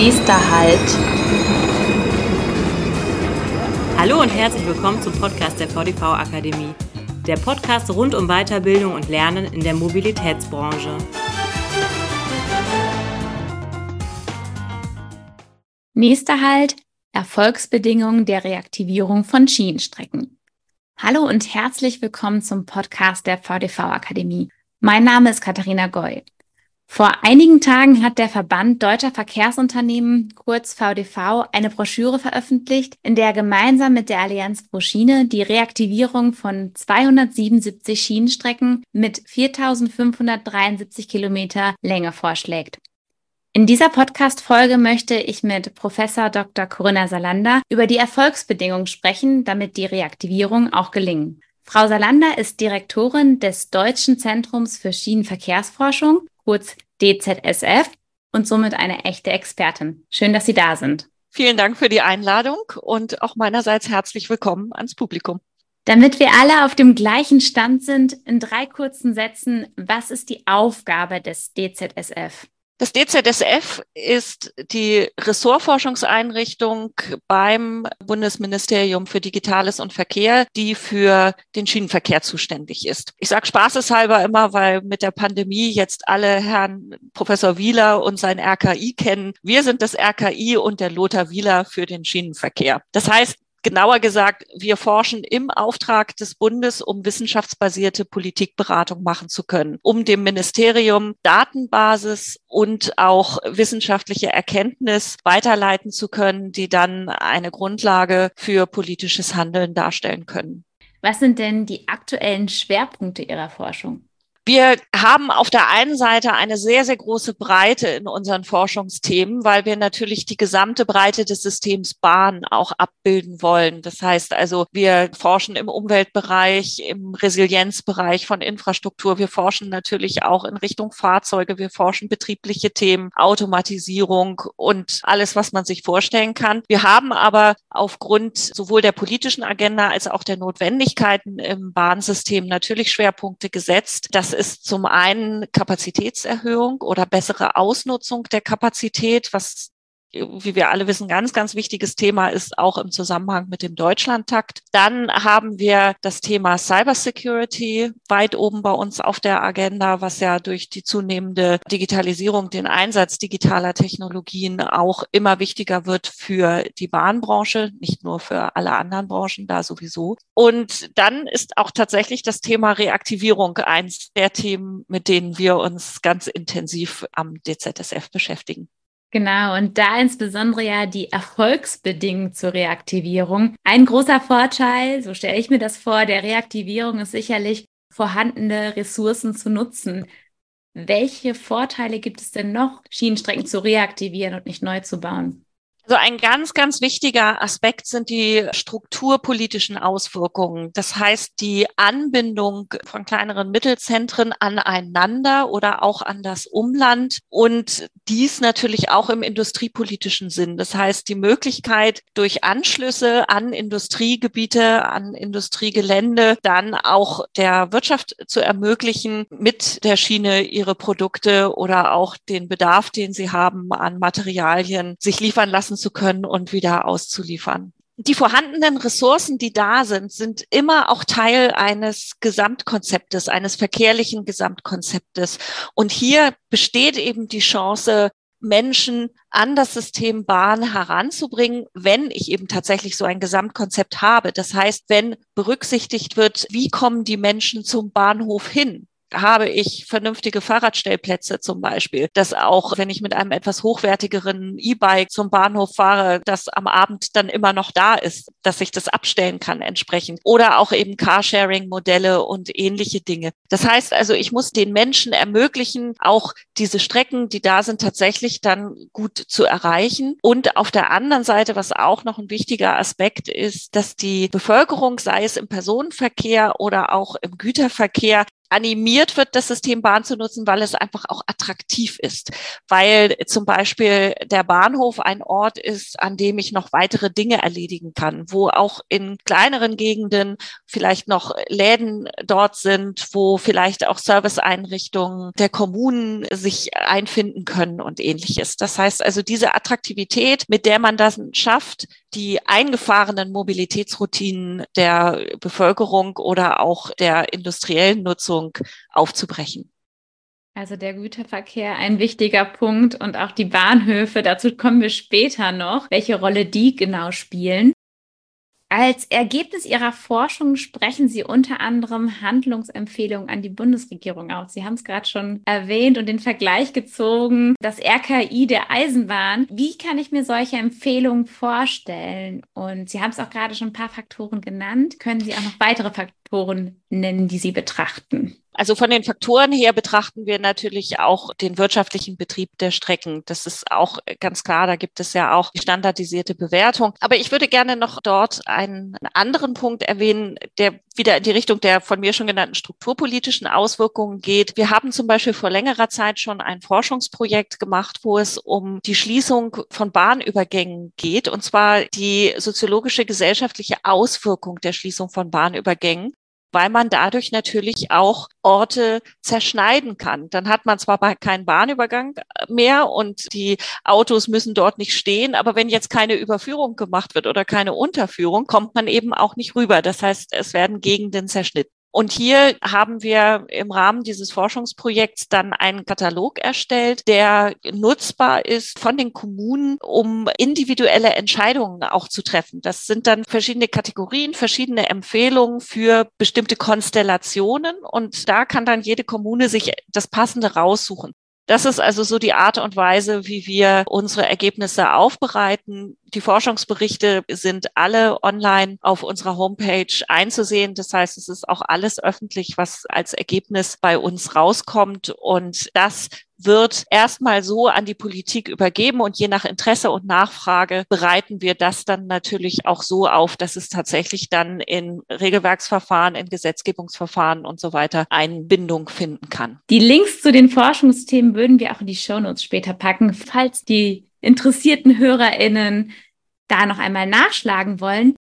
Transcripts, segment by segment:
Nächster Halt. Hallo und herzlich willkommen zum Podcast der VDV Akademie. Der Podcast rund um Weiterbildung und Lernen in der Mobilitätsbranche. Nächster Halt. Erfolgsbedingungen der Reaktivierung von Schienenstrecken. Hallo und herzlich willkommen zum Podcast der VDV Akademie. Mein Name ist Katharina Goy. Vor einigen Tagen hat der Verband Deutscher Verkehrsunternehmen, kurz VDV, eine Broschüre veröffentlicht, in der er gemeinsam mit der Allianz Pro Schiene die Reaktivierung von 277 Schienenstrecken mit 4.573 Kilometer Länge vorschlägt. In dieser Podcast-Folge möchte ich mit Professor Dr. Corinna Salander über die Erfolgsbedingungen sprechen, damit die Reaktivierung auch gelingen. Frau Salander ist Direktorin des Deutschen Zentrums für Schienenverkehrsforschung kurz DZSF und somit eine echte Expertin. Schön, dass Sie da sind. Vielen Dank für die Einladung und auch meinerseits herzlich willkommen ans Publikum. Damit wir alle auf dem gleichen Stand sind, in drei kurzen Sätzen, was ist die Aufgabe des DZSF? Das DZSF ist die Ressortforschungseinrichtung beim Bundesministerium für Digitales und Verkehr, die für den Schienenverkehr zuständig ist. Ich sage spaßeshalber immer, weil mit der Pandemie jetzt alle Herrn Professor Wieler und sein RKI kennen. Wir sind das RKI und der Lothar Wieler für den Schienenverkehr. Das heißt, Genauer gesagt, wir forschen im Auftrag des Bundes, um wissenschaftsbasierte Politikberatung machen zu können, um dem Ministerium Datenbasis und auch wissenschaftliche Erkenntnis weiterleiten zu können, die dann eine Grundlage für politisches Handeln darstellen können. Was sind denn die aktuellen Schwerpunkte Ihrer Forschung? Wir haben auf der einen Seite eine sehr, sehr große Breite in unseren Forschungsthemen, weil wir natürlich die gesamte Breite des Systems Bahn auch abbilden wollen. Das heißt also, wir forschen im Umweltbereich, im Resilienzbereich von Infrastruktur. Wir forschen natürlich auch in Richtung Fahrzeuge. Wir forschen betriebliche Themen, Automatisierung und alles, was man sich vorstellen kann. Wir haben aber aufgrund sowohl der politischen Agenda als auch der Notwendigkeiten im Bahnsystem natürlich Schwerpunkte gesetzt. Das ist zum einen Kapazitätserhöhung oder bessere Ausnutzung der Kapazität, was wie wir alle wissen, ganz, ganz wichtiges Thema ist auch im Zusammenhang mit dem Deutschlandtakt. Dann haben wir das Thema Cybersecurity weit oben bei uns auf der Agenda, was ja durch die zunehmende Digitalisierung, den Einsatz digitaler Technologien auch immer wichtiger wird für die Bahnbranche, nicht nur für alle anderen Branchen da sowieso. Und dann ist auch tatsächlich das Thema Reaktivierung eins der Themen, mit denen wir uns ganz intensiv am DZSF beschäftigen. Genau, und da insbesondere ja die Erfolgsbedingungen zur Reaktivierung. Ein großer Vorteil, so stelle ich mir das vor, der Reaktivierung ist sicherlich, vorhandene Ressourcen zu nutzen. Welche Vorteile gibt es denn noch, Schienenstrecken zu reaktivieren und nicht neu zu bauen? Also ein ganz, ganz wichtiger Aspekt sind die strukturpolitischen Auswirkungen. Das heißt, die Anbindung von kleineren Mittelzentren aneinander oder auch an das Umland und dies natürlich auch im industriepolitischen Sinn. Das heißt, die Möglichkeit durch Anschlüsse an Industriegebiete, an Industriegelände, dann auch der Wirtschaft zu ermöglichen, mit der Schiene ihre Produkte oder auch den Bedarf, den sie haben an Materialien, sich liefern lassen zu können und wieder auszuliefern. Die vorhandenen Ressourcen, die da sind, sind immer auch Teil eines Gesamtkonzeptes, eines verkehrlichen Gesamtkonzeptes. Und hier besteht eben die Chance, Menschen an das System Bahn heranzubringen, wenn ich eben tatsächlich so ein Gesamtkonzept habe. Das heißt, wenn berücksichtigt wird, wie kommen die Menschen zum Bahnhof hin? Habe ich vernünftige Fahrradstellplätze zum Beispiel, dass auch, wenn ich mit einem etwas hochwertigeren E-Bike zum Bahnhof fahre, das am Abend dann immer noch da ist, dass ich das abstellen kann entsprechend. Oder auch eben Carsharing-Modelle und ähnliche Dinge. Das heißt also, ich muss den Menschen ermöglichen, auch diese Strecken, die da sind, tatsächlich dann gut zu erreichen. Und auf der anderen Seite, was auch noch ein wichtiger Aspekt ist, dass die Bevölkerung, sei es im Personenverkehr oder auch im Güterverkehr, animiert wird, das System Bahn zu nutzen, weil es einfach auch attraktiv ist. Weil zum Beispiel der Bahnhof ein Ort ist, an dem ich noch weitere Dinge erledigen kann, wo auch in kleineren Gegenden vielleicht noch Läden dort sind, wo vielleicht auch Serviceeinrichtungen der Kommunen sich einfinden können und ähnliches. Das heißt also diese Attraktivität, mit der man das schafft, die eingefahrenen Mobilitätsroutinen der Bevölkerung oder auch der industriellen Nutzung aufzubrechen. Also der Güterverkehr ein wichtiger Punkt und auch die Bahnhöfe, dazu kommen wir später noch, welche Rolle die genau spielen. Als Ergebnis Ihrer Forschung sprechen Sie unter anderem Handlungsempfehlungen an die Bundesregierung aus. Sie haben es gerade schon erwähnt und den Vergleich gezogen, das RKI der Eisenbahn. Wie kann ich mir solche Empfehlungen vorstellen? Und Sie haben es auch gerade schon ein paar Faktoren genannt. Können Sie auch noch weitere Faktoren nennen, die Sie betrachten? Also von den Faktoren her betrachten wir natürlich auch den wirtschaftlichen Betrieb der Strecken. Das ist auch ganz klar. Da gibt es ja auch die standardisierte Bewertung. Aber ich würde gerne noch dort einen anderen Punkt erwähnen, der wieder in die Richtung der von mir schon genannten strukturpolitischen Auswirkungen geht. Wir haben zum Beispiel vor längerer Zeit schon ein Forschungsprojekt gemacht, wo es um die Schließung von Bahnübergängen geht, und zwar die soziologische gesellschaftliche Auswirkung der Schließung von Bahnübergängen weil man dadurch natürlich auch Orte zerschneiden kann. Dann hat man zwar keinen Bahnübergang mehr und die Autos müssen dort nicht stehen, aber wenn jetzt keine Überführung gemacht wird oder keine Unterführung, kommt man eben auch nicht rüber. Das heißt, es werden Gegenden zerschnitten. Und hier haben wir im Rahmen dieses Forschungsprojekts dann einen Katalog erstellt, der nutzbar ist von den Kommunen, um individuelle Entscheidungen auch zu treffen. Das sind dann verschiedene Kategorien, verschiedene Empfehlungen für bestimmte Konstellationen. Und da kann dann jede Kommune sich das Passende raussuchen. Das ist also so die Art und Weise, wie wir unsere Ergebnisse aufbereiten. Die Forschungsberichte sind alle online auf unserer Homepage einzusehen. Das heißt, es ist auch alles öffentlich, was als Ergebnis bei uns rauskommt. Und das wird erstmal so an die Politik übergeben und je nach Interesse und Nachfrage bereiten wir das dann natürlich auch so auf, dass es tatsächlich dann in Regelwerksverfahren, in Gesetzgebungsverfahren und so weiter Einbindung finden kann. Die Links zu den Forschungsthemen würden wir auch in die Shownotes später packen, falls die interessierten HörerInnen da noch einmal nachschlagen wollen.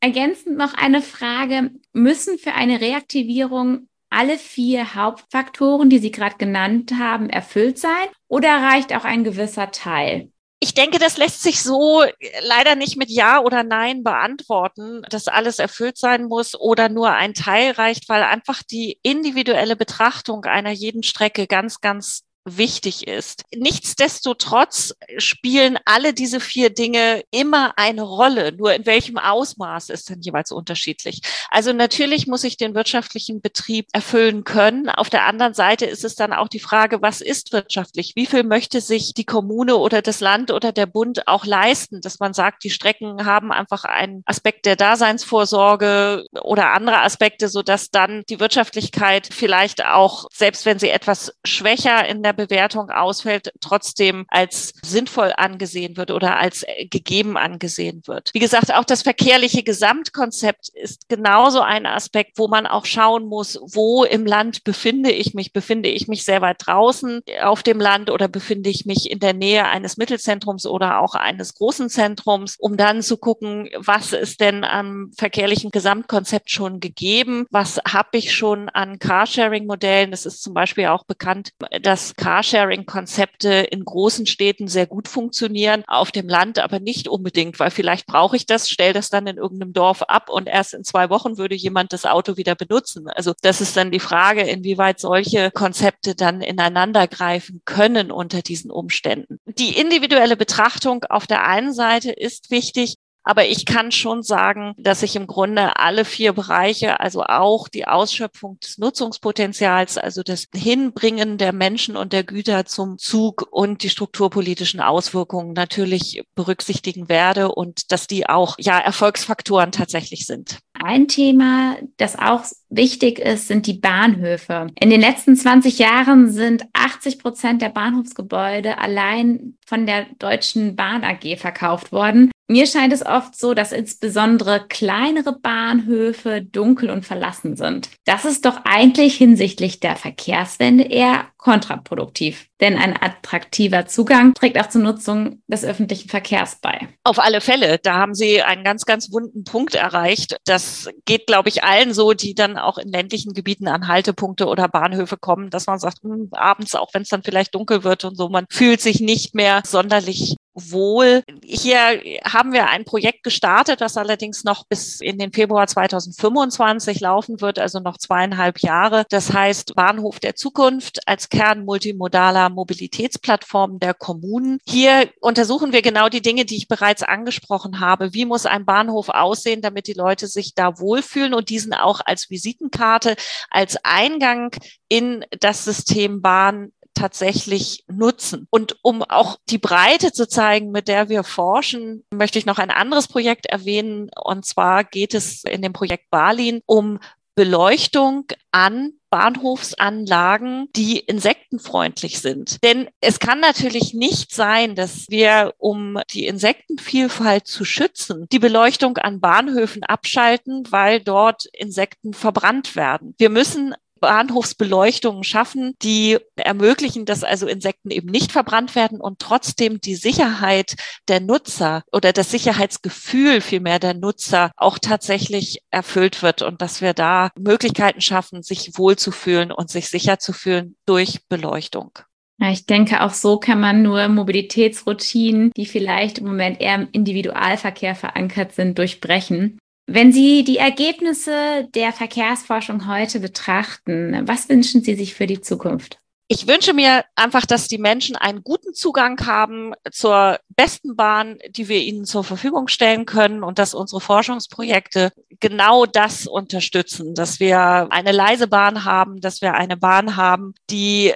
Ergänzend noch eine Frage. Müssen für eine Reaktivierung alle vier Hauptfaktoren, die Sie gerade genannt haben, erfüllt sein oder reicht auch ein gewisser Teil? Ich denke, das lässt sich so leider nicht mit Ja oder Nein beantworten, dass alles erfüllt sein muss oder nur ein Teil reicht, weil einfach die individuelle Betrachtung einer jeden Strecke ganz, ganz wichtig ist. Nichtsdestotrotz spielen alle diese vier Dinge immer eine Rolle, nur in welchem Ausmaß ist dann jeweils unterschiedlich. Also natürlich muss ich den wirtschaftlichen Betrieb erfüllen können. Auf der anderen Seite ist es dann auch die Frage, was ist wirtschaftlich? Wie viel möchte sich die Kommune oder das Land oder der Bund auch leisten, dass man sagt, die Strecken haben einfach einen Aspekt der Daseinsvorsorge oder andere Aspekte, so dass dann die Wirtschaftlichkeit vielleicht auch, selbst wenn sie etwas schwächer in der Bewertung ausfällt, trotzdem als sinnvoll angesehen wird oder als gegeben angesehen wird. Wie gesagt, auch das verkehrliche Gesamtkonzept ist genauso ein Aspekt, wo man auch schauen muss, wo im Land befinde ich mich? Befinde ich mich sehr weit draußen auf dem Land oder befinde ich mich in der Nähe eines Mittelzentrums oder auch eines großen Zentrums, um dann zu gucken, was ist denn am verkehrlichen Gesamtkonzept schon gegeben? Was habe ich schon an Carsharing-Modellen? Es ist zum Beispiel auch bekannt, dass Carsharing-Konzepte in großen Städten sehr gut funktionieren, auf dem Land aber nicht unbedingt, weil vielleicht brauche ich das, stelle das dann in irgendeinem Dorf ab und erst in zwei Wochen würde jemand das Auto wieder benutzen. Also das ist dann die Frage, inwieweit solche Konzepte dann ineinander greifen können unter diesen Umständen. Die individuelle Betrachtung auf der einen Seite ist wichtig, aber ich kann schon sagen, dass ich im Grunde alle vier Bereiche, also auch die Ausschöpfung des Nutzungspotenzials, also das Hinbringen der Menschen und der Güter zum Zug und die strukturpolitischen Auswirkungen natürlich berücksichtigen werde und dass die auch ja Erfolgsfaktoren tatsächlich sind. Ein Thema, das auch wichtig ist, sind die Bahnhöfe. In den letzten 20 Jahren sind 80 Prozent der Bahnhofsgebäude allein von der Deutschen Bahn AG verkauft worden. Mir scheint es oft so, dass insbesondere kleinere Bahnhöfe dunkel und verlassen sind. Das ist doch eigentlich hinsichtlich der Verkehrswende eher kontraproduktiv, denn ein attraktiver Zugang trägt auch zur Nutzung des öffentlichen Verkehrs bei. Auf alle Fälle, da haben Sie einen ganz, ganz wunden Punkt erreicht. Das geht, glaube ich, allen so, die dann auch in ländlichen Gebieten an Haltepunkte oder Bahnhöfe kommen, dass man sagt, mh, hm, abends, auch wenn es dann vielleicht dunkel wird und so, man fühlt sich nicht mehr sonderlich wohl. Hier haben wir ein Projekt gestartet, das allerdings noch bis in den Februar 2025 laufen wird, also noch zweieinhalb Jahre. Das heißt Bahnhof der Zukunft als Kern multimodaler Mobilitätsplattformen der Kommunen. Hier untersuchen wir genau die Dinge, die ich bereits angesprochen habe. Wie muss ein Bahnhof aussehen, damit die Leute sich da wohlfühlen und diesen auch als Visitenkarte, als Eingang in das System Bahn tatsächlich nutzen. Und um auch die Breite zu zeigen, mit der wir forschen, möchte ich noch ein anderes Projekt erwähnen. Und zwar geht es in dem Projekt Berlin um Beleuchtung an Bahnhofsanlagen, die insektenfreundlich sind. Denn es kann natürlich nicht sein, dass wir, um die Insektenvielfalt zu schützen, die Beleuchtung an Bahnhöfen abschalten, weil dort Insekten verbrannt werden. Wir müssen Bahnhofsbeleuchtungen schaffen, die ermöglichen, dass also Insekten eben nicht verbrannt werden und trotzdem die Sicherheit der Nutzer oder das Sicherheitsgefühl vielmehr der Nutzer auch tatsächlich erfüllt wird und dass wir da Möglichkeiten schaffen, sich wohlzufühlen und sich sicher zu fühlen durch Beleuchtung. Ich denke, auch so kann man nur Mobilitätsroutinen, die vielleicht im Moment eher im Individualverkehr verankert sind, durchbrechen. Wenn Sie die Ergebnisse der Verkehrsforschung heute betrachten, was wünschen Sie sich für die Zukunft? Ich wünsche mir einfach, dass die Menschen einen guten Zugang haben zur besten Bahn, die wir ihnen zur Verfügung stellen können und dass unsere Forschungsprojekte genau das unterstützen, dass wir eine leise Bahn haben, dass wir eine Bahn haben, die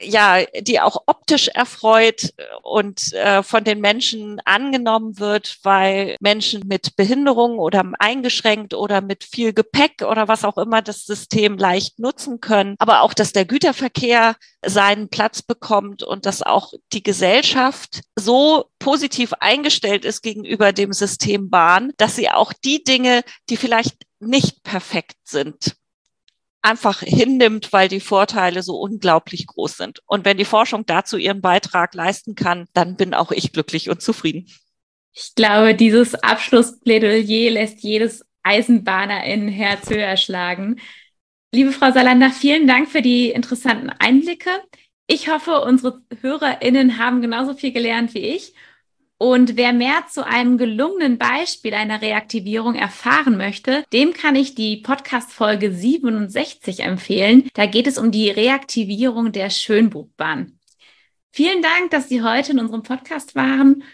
ja, die auch optisch erfreut und äh, von den Menschen angenommen wird, weil Menschen mit Behinderung oder eingeschränkt oder mit viel Gepäck oder was auch immer das System leicht nutzen können. Aber auch, dass der Güterverkehr seinen Platz bekommt und dass auch die Gesellschaft so positiv eingestellt ist gegenüber dem System Bahn, dass sie auch die Dinge, die vielleicht nicht perfekt sind, einfach hinnimmt, weil die Vorteile so unglaublich groß sind. Und wenn die Forschung dazu ihren Beitrag leisten kann, dann bin auch ich glücklich und zufrieden. Ich glaube, dieses Abschlussplädoyer lässt jedes Eisenbahner in Herz höher schlagen. Liebe Frau Salander, vielen Dank für die interessanten Einblicke. Ich hoffe, unsere HörerInnen haben genauso viel gelernt wie ich und wer mehr zu einem gelungenen Beispiel einer Reaktivierung erfahren möchte, dem kann ich die Podcast-Folge 67 empfehlen. Da geht es um die Reaktivierung der Schönbuchbahn. Vielen Dank, dass Sie heute in unserem Podcast waren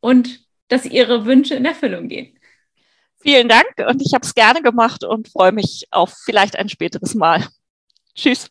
und dass Ihre Wünsche in Erfüllung gehen. Vielen Dank und ich habe es gerne gemacht und freue mich auf vielleicht ein späteres Mal. Tschüss.